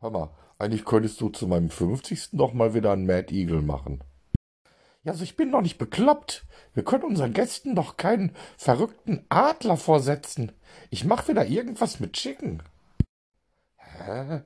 Hör mal, eigentlich könntest du zu meinem 50. doch mal wieder einen Mad Eagle machen. Ja, also ich bin doch nicht bekloppt. Wir können unseren Gästen doch keinen verrückten Adler vorsetzen. Ich mach wieder irgendwas mit Chicken. Hä?